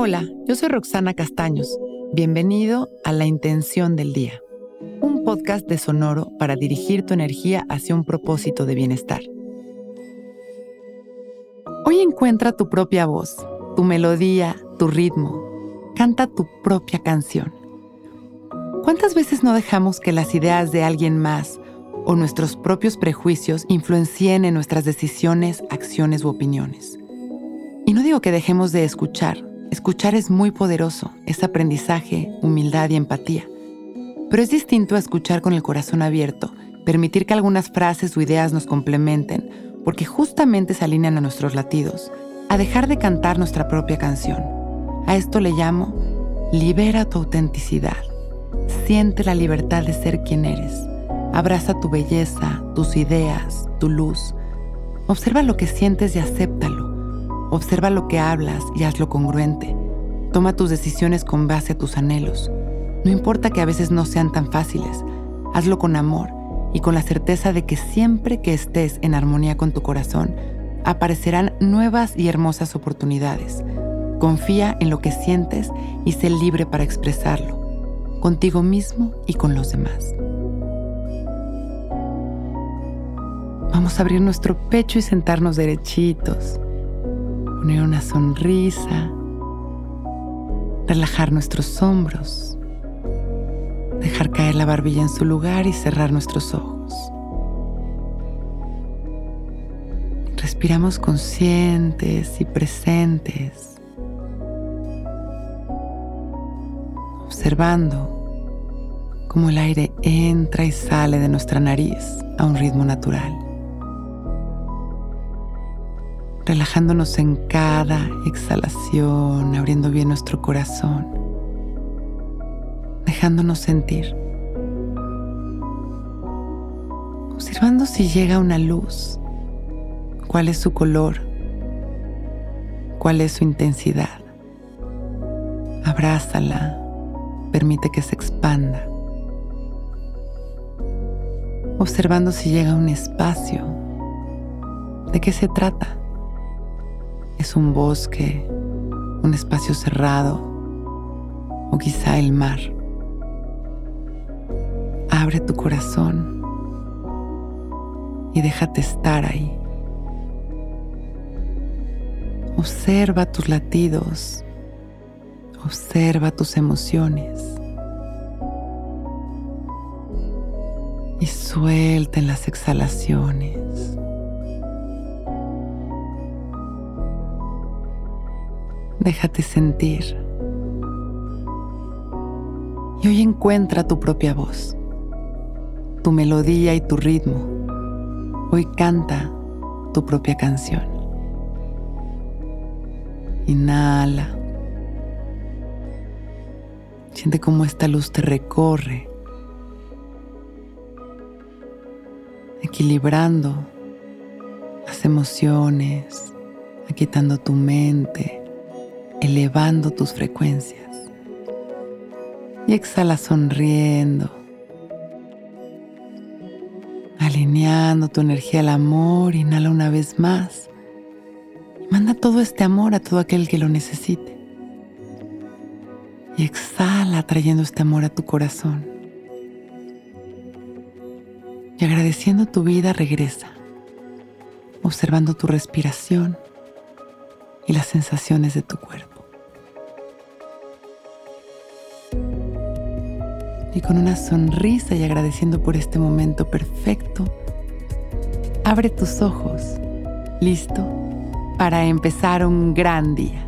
Hola, yo soy Roxana Castaños. Bienvenido a La Intención del Día, un podcast de Sonoro para dirigir tu energía hacia un propósito de bienestar. Hoy encuentra tu propia voz, tu melodía, tu ritmo. Canta tu propia canción. ¿Cuántas veces no dejamos que las ideas de alguien más o nuestros propios prejuicios influencien en nuestras decisiones, acciones u opiniones? Y no digo que dejemos de escuchar. Escuchar es muy poderoso, es aprendizaje, humildad y empatía. Pero es distinto a escuchar con el corazón abierto, permitir que algunas frases o ideas nos complementen, porque justamente se alinean a nuestros latidos, a dejar de cantar nuestra propia canción. A esto le llamo libera tu autenticidad. Siente la libertad de ser quien eres. Abraza tu belleza, tus ideas, tu luz. Observa lo que sientes y acéptalo. Observa lo que hablas y hazlo congruente. Toma tus decisiones con base a tus anhelos. No importa que a veces no sean tan fáciles, hazlo con amor y con la certeza de que siempre que estés en armonía con tu corazón, aparecerán nuevas y hermosas oportunidades. Confía en lo que sientes y sé libre para expresarlo, contigo mismo y con los demás. Vamos a abrir nuestro pecho y sentarnos derechitos, poner una sonrisa, relajar nuestros hombros dejar caer la barbilla en su lugar y cerrar nuestros ojos. Respiramos conscientes y presentes, observando cómo el aire entra y sale de nuestra nariz a un ritmo natural, relajándonos en cada exhalación, abriendo bien nuestro corazón dejándonos sentir, observando si llega una luz, cuál es su color, cuál es su intensidad. Abrázala, permite que se expanda, observando si llega un espacio. ¿De qué se trata? ¿Es un bosque, un espacio cerrado o quizá el mar? Abre tu corazón y déjate estar ahí. Observa tus latidos, observa tus emociones y suelta en las exhalaciones. Déjate sentir. Y hoy encuentra tu propia voz tu melodía y tu ritmo. Hoy canta tu propia canción. Inhala. Siente cómo esta luz te recorre, equilibrando las emociones, aquitando tu mente, elevando tus frecuencias. Y exhala sonriendo alineando tu energía al amor, inhala una vez más y manda todo este amor a todo aquel que lo necesite. Y exhala trayendo este amor a tu corazón. Y agradeciendo tu vida regresa, observando tu respiración y las sensaciones de tu cuerpo. y con una sonrisa y agradeciendo por este momento perfecto, abre tus ojos, listo para empezar un gran día.